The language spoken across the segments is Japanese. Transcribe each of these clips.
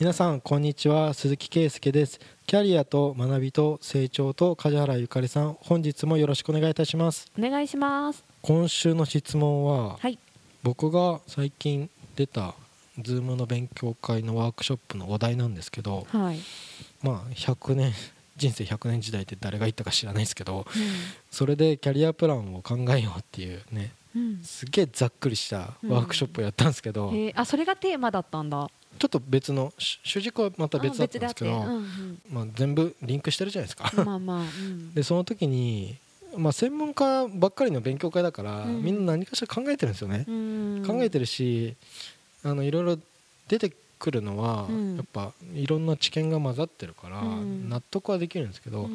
皆さんこんにちは。鈴木圭介です。キャリアと学びと成長と梶原ゆかりさん本日もよろしくお願いいたします。お願いします。今週の質問は、はい。僕が最近出た Zoom の勉強会のワークショップのお題なんですけどはい、まあ100年人生100年時代って誰が言ったか知らないですけどそれでキャリアプランを考えようっていうねうん。すげえざっくりしたワークショップをやったんですけど、うん、あそれがテーマだったんだちょっと別の主主軸はまた別だったんですけど、あ別であって。うんまあ、全部リンクしてるじゃないですか。うん、まあまあ、うん、でその時に、まあ、専門家ばっかりの勉強会だから、うん。みんな何かしら考えてるんですよね、うん。考えてるしあのいろいろ出てくるのは、うん。やっぱいろんな知見が混ざってるから、うん。納得はできるんですけど、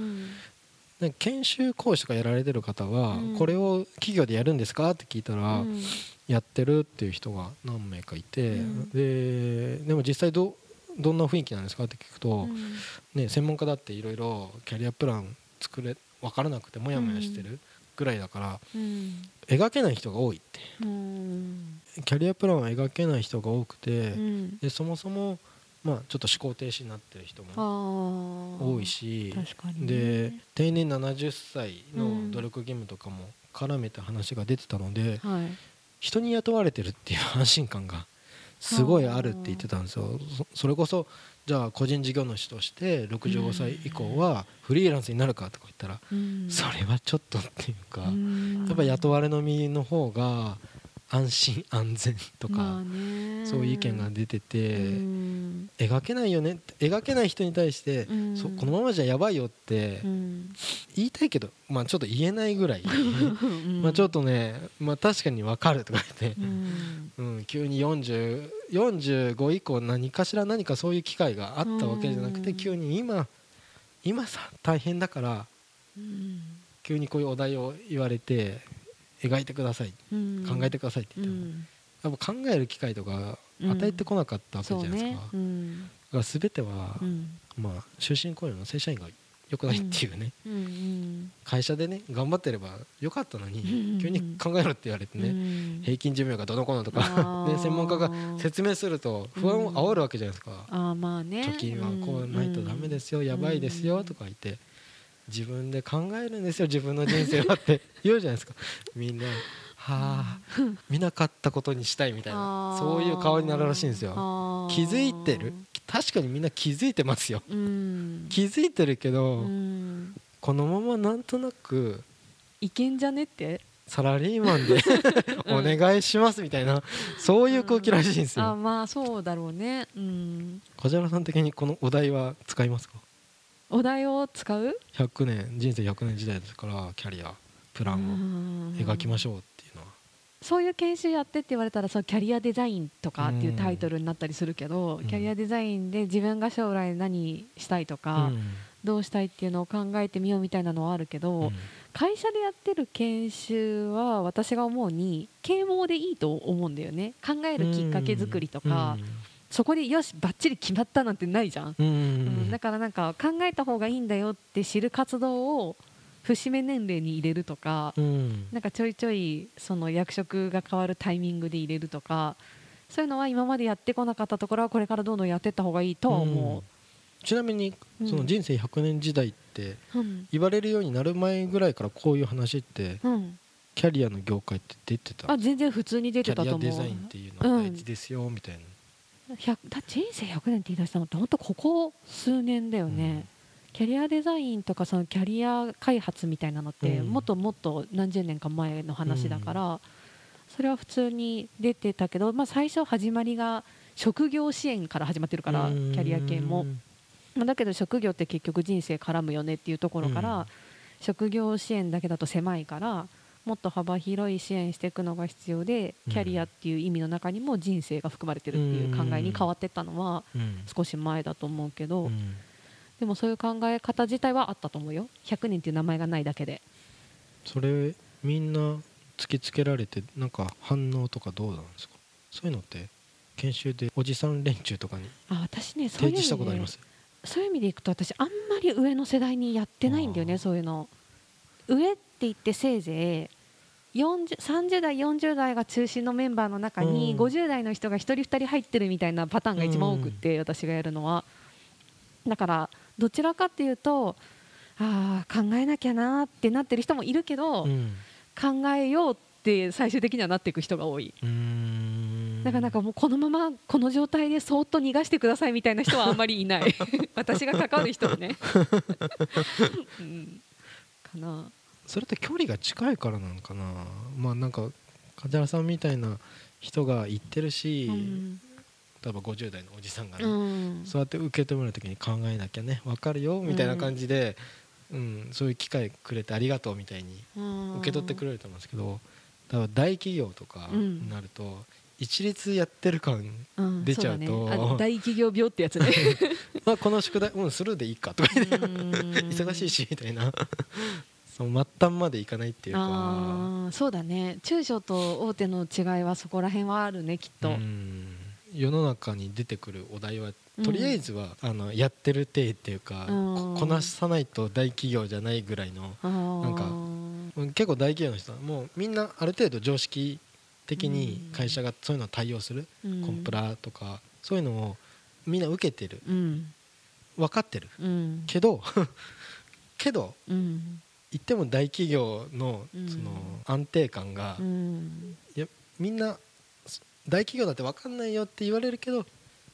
研修講師とかやられてる方は、うん。これを企業でやるんですか？って聞いたら、うん。やってるっていう人が何名かいて、うん。ででも実際どどんな雰囲気なんですか？って聞くと、うん。ね、専門家だっていろいろキャリアプラン作れ分からなくてモヤモヤしてるぐらいだから、うん。描けない人が多いって。うん。キャリアプランを描けない人が多くて、うん。でそもそも、まあ、ちょっと思考停止になってる人あもー。多いし確かにね。で定年70歳の努力義務とかも絡めた話が出てたので、はい。人に雇われてるっていう安心感がすごいあるって言ってたんですよ。そそれこそじゃあ個人事業主として65歳以降はフリーランスになるかとか言ったら、うん。それはちょっとっていうか、うん。やっぱ雇われの身の方が安心安全とか、そういう意見が出てて、うん。描けないよね描けない人に対して、うん。そこのままじゃやばいよってうん。言いたいけど、まあ、ちょっと言えないぐらい。うん。まあちょっとね、まあ、確かに分かるとか言って。う、ん。うん、急に40 45以降何かしら何かそういう機会があったわけじゃなくてうん。急に今今さ大変だからうん。急にこういうお題を言われて描いてください。うん。考えてくださいってう言っても、ん。やっぱ考える機会とか与えてこなかったわけじゃないですか、ね。うん。だから全ては、うん。まあ、終身雇用の正社員が良くないっていうね、うん。うん。会社でね頑張ってればよかったのに、うん。急に考えろって言われてね、うん。平均寿命がどのこうのとかあー。で専門家が説明すると不安を煽るわけじゃないですか、貯金はこうないとダメですよ、やばいですよとか言って自分で考えるんですよ自分の人生はって。言うじゃないですか。みんなはあ見なかったことにしたいみたいな。そういう顔になるらしいんですよ。気づいてる？確かにみんな気づいてますよ。うん。気づいてるけど、うん。このままなんとなくいけんじゃねって？サラリーマンで お願いしますみたいなそういう空気らしいんですあよまあそうだろうね。うん。梶原さん的にこのお題は使いますか？お題を使う？100年人生100年時代ですからキャリアプランを描きましょうっていうのは。そういう研修やってって言われたらそうキャリアデザインとかっていうタイトルになったりするけど、うん。キャリアデザインで自分が将来何したいとか、うん。どうしたいっていうのを考えてみようみたいなのはあるけど、うん。会社でやってる研修は私が思うに啓蒙でいいと思うんだよね。考えるきっかけ作りとか、そこでよしばっちり決まったなんてないじゃん、うんううん。んだからなんか考えた方がいいんだよって知る活動を節目年齢に入れるとか、うん。なんかちょいちょいその役職が変わるタイミングで入れるとかそういうのは今までやってこなかったところはこれからどんどんやっていった方がいいとは思ちなみにうんその人生100年時代ってう。うん。言われるようになる前ぐらいからこういう話ってうん、キャリアの業界って出てたあ全然普通に出キャリアてたと思う。デザインっていうのは大事ですよみたいな。100だ人生100年って言い出したのって本当ここ数年だよね、キャリアデザインとかそのキャリア開発みたいなのって、うん。もっともっと何十年か前の話だから、それは普通に出てたけど、まあ、最初始まりが職業支援から始まってるから、うん。キャリア系も、まあだけど職業って結局人生絡むよねっていうところから、うん。職業支援だけだと狭いからもっと幅広い支援していくのが必要でうん。キャリアっていう意味の中にも人生が含まれてるっていう考えに変わっていったのはうん。少し前だと思うけど、うん。でもそういう考え方自体はあったと思うよ。100年っていう名前がないだけで。それみんな突きつけられてなんか反応とかどうなんですか？そういうのって研修でおじさん連中とかにあ私ねそことあり味でます？そういう意味でいくと私あんまり上の世代にやってないんだよねそういうの上って言ってせいぜい40 30代40代が中心のメンバーの中に、うん。50代の人が1人2人入ってるみたいなパターンが一番多くって、私がやるのは。だからどちらかっていうとああ考えなきゃなーってなってる人もいるけど、うん。考えようって最終的にはなっていく人が多い。だからなんかもうこのままこの状態でそーっと逃がしてくださいみたいな人はあんまりいない。私が関わる人はね、うん、かなそれって距離が近いからなのかな。まあなんか梶原さんみたいな人が言ってるし、うん。例えば50代のおじさんがね、うん。そうやって受け止める時に考えなきゃね分かるよみたいな感じで、うんそういう機会くれてありがとうみたいに受け取ってくれると思うんですけど多分大企業とかうん。になると、一律やってる感うん。出ちゃうとそだね、あの大企業病ってやつね。まあこの宿題うんするでいいかとか 忙しいしみたいなその末端までいかないっていうか。そうだね。中小と大手の違いはそこら辺はあるねきっと、うん。世の中に出てくるお題はうんとりあえずは、あのやってる体っていうか、うん。ここなさないと大企業じゃないぐらいのなんかうん結構大企業の人はもうみんなある程度常識的に会社がそういうのを対応する、うん。コンプラとかそういうのをみんな受けてる。うん。分かってる。うん。けど けどうん言っても大企業のうんその安定感が、うん。みんな大企業だって分かんないよって言われるけど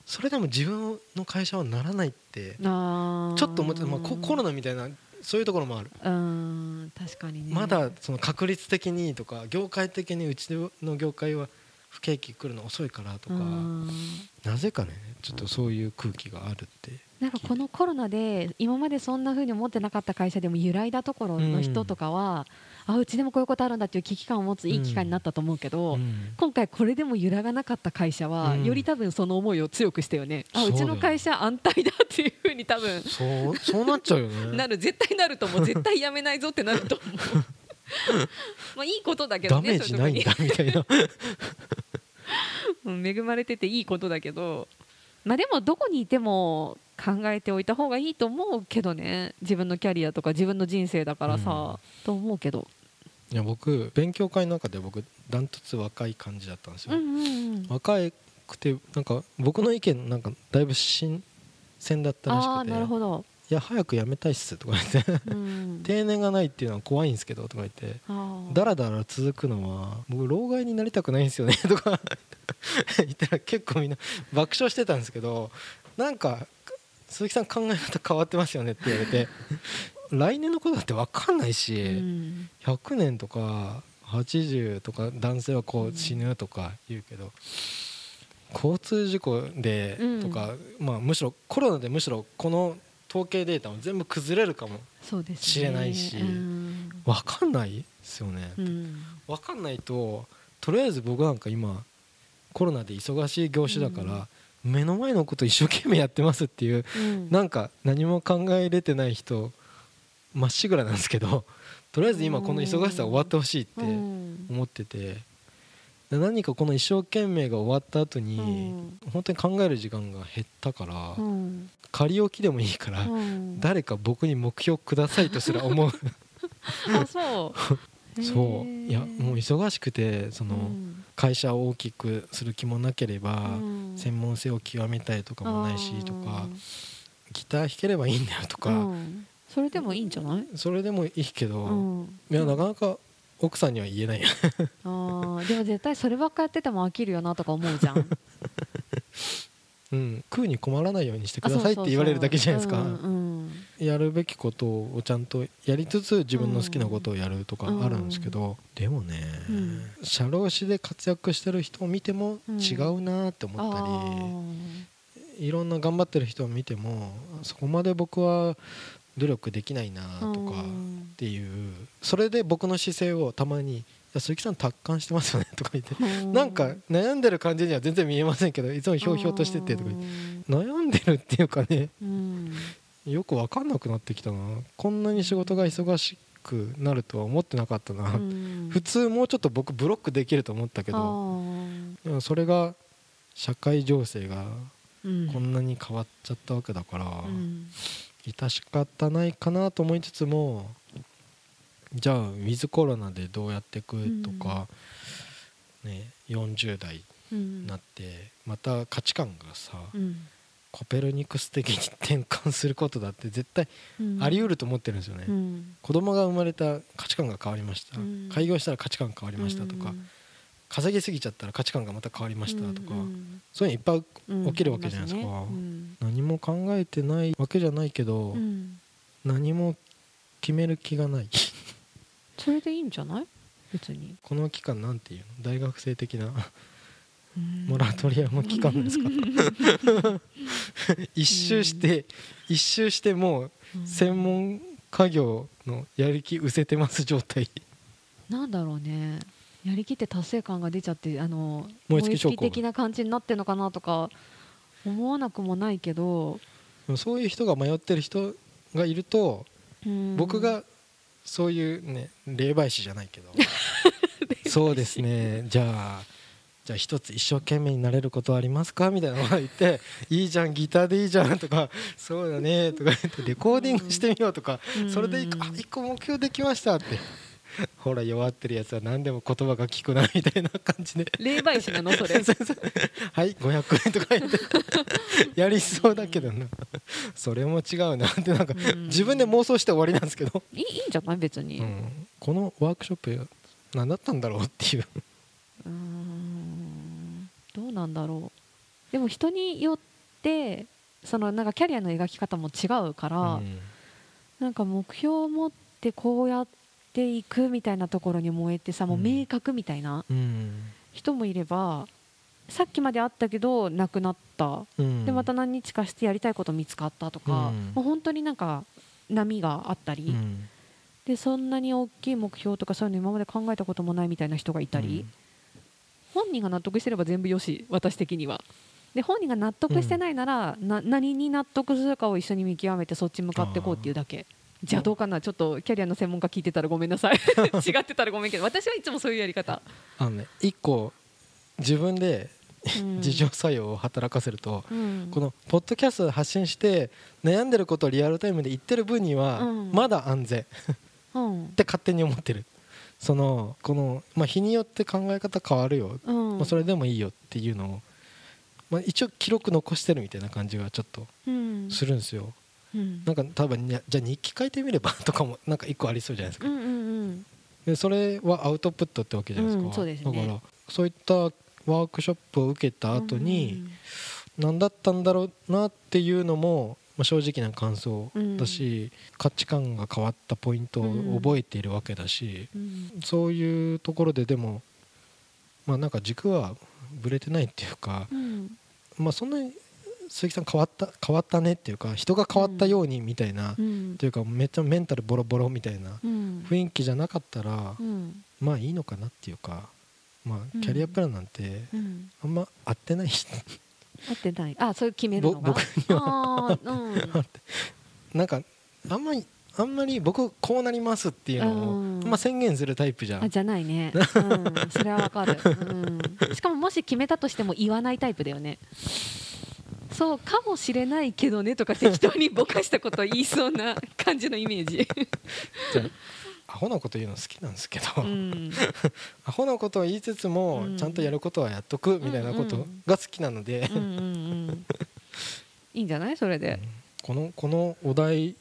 それでも自分の会社はならないってちょっと思って、まあ、ココロナみたいなそういうところもある、うん。確かにね。まだその確率的にとか業界的にうちの業界は不景気来るの遅いからとか、うん。なぜかねちょっとそういう空気があるってなんかこのコロナで今までそんな風に思ってなかった会社でも揺らいだところの人とかは、あうちでもこういうことあるんだっていう危機感を持ついい機会になったと思うけど、うん。今回これでも揺らがなかった会社は、うん。より多分その思いを強くしたよね。あそうちの会社安泰だっていう風に多分そうそうなっちゃうよね。なる絶対なると思う。絶対やめないぞってなると思う。まあいいことだけどダねメージないんだみたいな。恵まれてていいことだけどまあでもどこにいても考えておいた方がいいと思うけどね。自分のキャリアとか自分の人生だからさ、うん。と思うけど。いや僕勉強会の中で僕ダントツ若い感じだったんですよ、うんうんうん。若くてなんか僕の意見なんかだいぶ新鮮だったらしくて。なるほど、「いや早く辞めたいっす」とか言って。うん、定年がないっていうのは怖いんですけどとか言って。だらだら続くのは僕老害になりたくないんですよねとか 言ったら結構みんな爆笑してたんですけどなんか鈴木さん考え方変わってますよねって言われて 来年のことだって分かんないし、うん。100年とか80とか男性はこう死ぬとか言うけど、交通事故でとか、まあ、むしろコロナでむしろこの統計データも全部崩れるかもそうですね。知れないしうん。分かんないですよね、うん。分かんないととりあえず僕なんか今コロナで忙しい業種だから、目の前のこと一生懸命やってますっていううん。なんか何も考えれてない人まっしぐらなんですけど とりあえず今この忙しさ終わってほしいってうん。思っててで何かこの一生懸命が終わった後にうん。本当に考える時間が減ったからうん。仮置きでもいいからうん。誰か僕に目標くださいとすら思う。あそうそう。いやもうう忙しくてその会社を大きくする気もなければ専門性を極めたいとかもないしとかギター弾ければいいんだよとかうん。それでもいいんじゃない？それでもいいけどうん。いやなかなか奥さんには言えない。よあーでも絶対そればっかやってても飽きるよなとか思うじゃん うん。食うに困らないようにしてくださいって言われるだけじゃないですか。うんうんやるべきことをちゃんとやりつつ自分の好きなことをやるとかあるんですけど、でもね、うん。社労士で活躍してる人を見てもうん違うなって思ったり、いろんな頑張ってる人を見てもそこまで僕は努力できないなとかっうんていうそれで僕の姿勢をたまに「いや鈴木さん達観してますよね」とか言って。う。んなんか悩んでる感じには全然見えませんけどいつもひょうひょうとしててとか悩んでるっていうかね。うん。よく分かんなくなってきたな。こんなに仕事が忙しくなるとは思ってなかったな、うん。普通もうちょっと僕ブロックできると思ったけあどそれが社会情勢がうん。こんなに変わっちゃったわけだから、うん。致し方ないかなと思いつつもじゃあウィズコロナでどうやっていくとか、ね、40代うんになってまた価値観がさ、うん。コペルニクス的に転換することだって絶対うん。あり得ると思ってるんですよね、うん。子供が生まれた価値観が変わりました、うん。開業したら価値観変わりましたとか、うん。稼ぎすぎちゃったら価値観がまた変わりましたとか、うん。そういうのいっぱいうん起きるわけじゃないですか。何も考えてないわけじゃないけど、うん。何も決める気がないそれでいいんじゃない？別に。この期間なんていうの？大学生的なうん。モラトリアム期間ですか？一周して一周してもう専門家業のやる気失せてます状態。なんだろうね。やりきって達成感が出ちゃってあの燃え尽き的な感じになってるのかなとか思わなくもないけど、そういう人が迷ってる人がいるとうん。僕がそういうね霊媒師じゃないけど。そうですね。じゃあじゃあ一つ一生懸命になれることはありますか？みたいなのが言って「いいじゃんギターでいいじゃん」とか「そうだね」とか言ってレコーディングしてみようとかうん。それで一個目標できましたって ほら弱ってるやつは何でも言葉が聞くなみたいな感じで。霊媒師なの？それ。はい500円とか言って。やりそうだけどな。それも違うなってなんかうん。自分で妄想して終わりなんですけど、いいいいんじゃない？別に、う、うん。このワークショップ何だったんだろうっていうーん。どうなんだろう。でも人によってそのなんかキャリアの描き方も違うから、うん。なんか目標を持ってこうやっていくみたいなところに燃えてさもう明確みたいなうん。人もいればさっきまであったけどなくなった。うん。でまた何日かしてやりたいこと見つかったとか、うん。もう本当になんか波があったり、うん。でそんなに大きい目標とかそういうの今まで考えたこともないみたいな人がいたり、本人が納得してれば全部よし私的には。で本人が納得してないなら、な何に納得するかを一緒に見極めてそっち向かっていこうっていうだけじゃあどうかな？ちょっとキャリアの専門家聞いてたらごめんなさい。違ってたらごめんけど。私はいつもそういうやり方、あのね一個自分でうん。自浄作用を働かせると、うん。このポッドキャストで発信して悩んでることをリアルタイムで言ってる分にはうん。まだ安全。っうん。て勝手に思ってる。そのこの、まあ、日によって考え方変わるよ、うん。まあ、それでもいいよっていうのを、まあ、一応記録残してるみたいな感じがちょっとうん。するんですよ、うん。なんか多分じゃあ日記書いてみればとかもなんか一個ありそうじゃないですか、うんうんうん。でそれはアウトプットってわけじゃないですか、うんそうですね。だからそういったワークショップを受けた後に、何だったんだろうなっていうのも、まあ、正直な感想だし、価値観が変わったポイントを覚えているわけだし、うん。そういうところででもまあなんか軸はぶれてないっていうか、うん。まあそんなに鈴木さん変わった変わったねっていうか人が変わったようにみたいな、っうん。ていうかめっちゃメンタルボロボロみたいなうん。雰囲気じゃなかったら、うん。まあいいのかなっていうか、まうん。あ、キャリアプランなんてうん。あんま合ってないし、合ってない。あそういう決めるの僕にはなんかあんまりあんまり僕こうなりますっていうのを、うんま宣言するタイプじゃん。あじゃないね、うん、それはわかる、うん、しかももし決めたとしても言わないタイプだよねそうかもしれないけどねとか適当にぼかしたことを言いそうな感じのイメージ、アホなこと言うの好きなんですけど、うん、アホなことを言いつつも、うん。ちゃんとやることはやっとくみたいなことが好きなので、うんうんうん。いいんじゃない？それで、このこのお題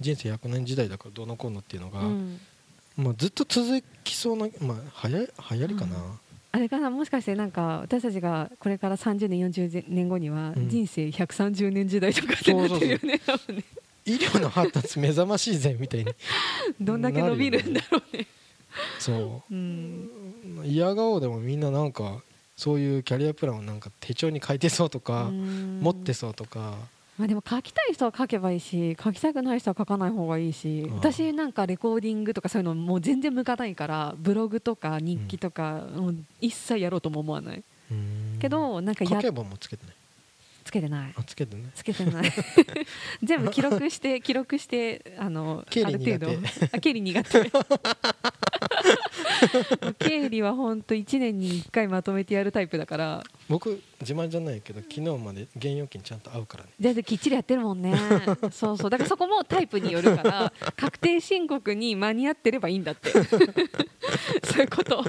人生100年時代だからどうのこうのっていうのが、うん、まあ、ずっと続きそうな、まあ、はや流行りかな、あれかなもしかしてなんか私たちがこれから30年40年後にはうん。人生130年時代とかってなってるよね。医療の発達目覚ましいぜみたいに。どんだけ伸びるんだろうね。そう。うん。嫌顔でもみんななんかそういうキャリアプランをなんか手帳に書いてそうとか、うん。持ってそうとかまあでも書きたい人は書けばいいし書きたくない人は書かない方がいいし私なんかレコーディングとかそういうのもう全然向かないからブログとか日記とかもう一切やろうとも思わない。けどなんかや書けばもつけてないつけてない。あつけてない。つけてない。全部記録して 記録してあのある程度。苦あ経理苦手。経理は本当1年に1回まとめてやるタイプだから。僕自慢じゃないけど昨日まで現預金ちゃんと合うからね。全然きっちりやってるもんね。そうそう。だからそこもタイプによるから確定申告に間に合ってればいいんだって。そういうこと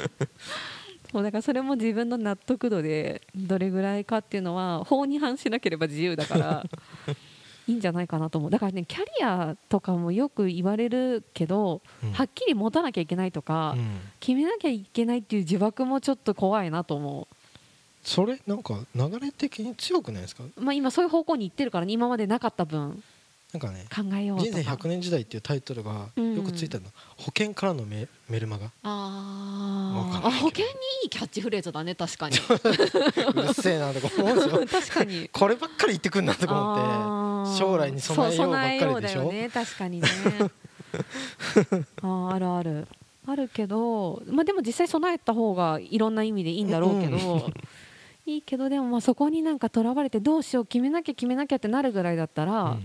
そうだからそれも自分の納得度でどれぐらいかっていうのは法に反しなければ自由だから いいんじゃないかなと思う。だからねキャリアとかもよく言われるけど、うん。はっきり持たなきゃいけないとか、うん。決めなきゃいけないっていう呪縛もちょっと怖いなと思それなんか流れ的に強くないですか？う、まあ、今そういう方向に行ってるからね今までなかった分なんかね考えよう人生100年時代っていうタイトルがうん。よくついてるの、保険からのメメルマガ。あー。あ保険にいいキャッチフレーズだね確かに。うるせえなとか思うんですよ。確かに。こればっかり言ってくんなとか思って将来に備えようばっかりでしょ？そうね 確かにね。あーあるある。あるけど、まあ、でも実際備えた方がいろんな意味でいいんだろうけど、ういいけどでもまあそこになんかとらわれてどうしよう決めなきゃ決めなきゃってなるぐらいだったら、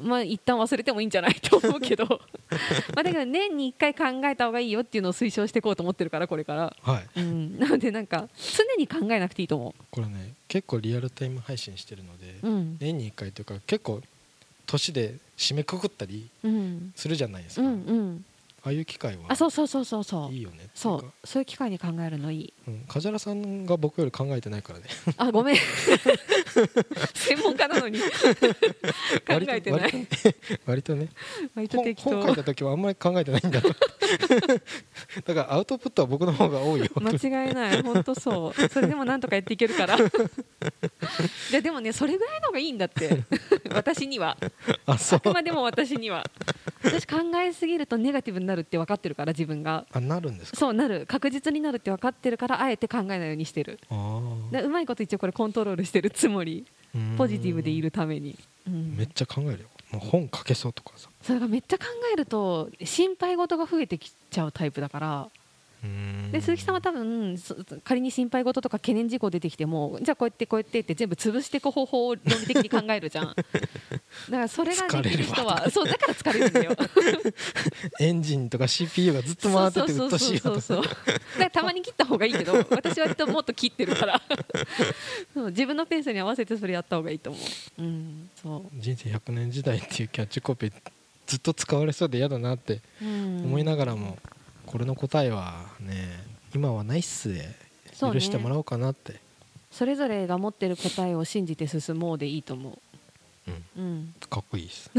まあ一旦忘れてもいいんじゃないと思うけど。まあだけど年に1回考えた方がいいよっていうのを推奨していこうと思ってるからこれから、はい。うん、なのでなんか常に考えなくていいと思これね結構リアルタイム配信してるので、う、うん。年に1回というか結構年で締めくくったりうん。するじゃないですか、うんうんああいう機会はあそうそうそうそうそう。いいよね。そう。そういう機会に考えるのいい。うん、梶原さんが僕より考えてないからね。あごめん。専門家なのに。考えてない。割とね。割と本適当。本書いた時はあんまり考えてないんだ だからアウトプットは僕の方が多いよ。間違いない。本当そう。それでもなんとかやっていけるから。ででもねそれぐらいの方がいいんだって。私には。あそう。あくまでも私には私考えすぎるとネガティブになるって分かってるから自分が。あなるんですか？そうなる。確実になるって分かってるからあえて考えないようにしてる。あでうまいこと一応これコントロールしてるつもり。ーポジティブでいるために、うん。めっちゃ考えるよ。もう本書けそうとかさ。それがめっちゃ考えると心配事が増えてきちゃうタイプだからで鈴木さんは多分そ仮に心配事とか懸念事項出てきてもじゃあこうやってこうやってって全部潰していく方法を論理的に考えるじゃん。だからそれができる人はそうだから疲れるんだよ。エンジンとか CPU がずっと回っててうっとしいそうそうたまに切った方がいいけど私は割ともっと切ってるから。そう自分のペースに合わせてそれやった方がいいと思う、うんそう。人生100年時代っていうキャッチコピーずっと使われそうで嫌だなってうん思いながらも、これの答えはね今はないっすで許してもらおうかなって。それぞれが持ってる答えを信じて進もうでいいと思う。ん。う、うん、かっこいいです。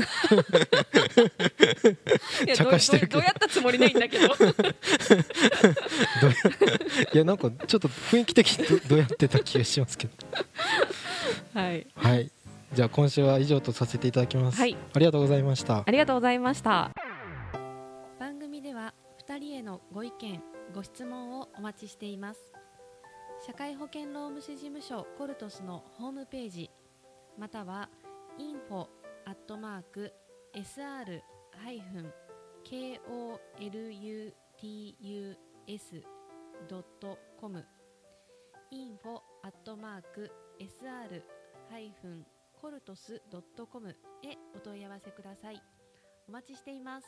いやどど。うやったつもりないんだけど。どう いやなんかちょっと雰囲気的にどどうやってた気がしますけど。はい。はい。じゃあ今週は以上とさせていただきます、はい。ありがとうございました。ありがとうございました。番組では2人へのご意見ご質問をお待ちしています社会保険労務士事務所コルトスのホームページまたは info アットマーク sr ハイフン kolutus ドットコム info アットマーク sr ハイフンコルトスドットコムへお問い合わせください。お待ちしています。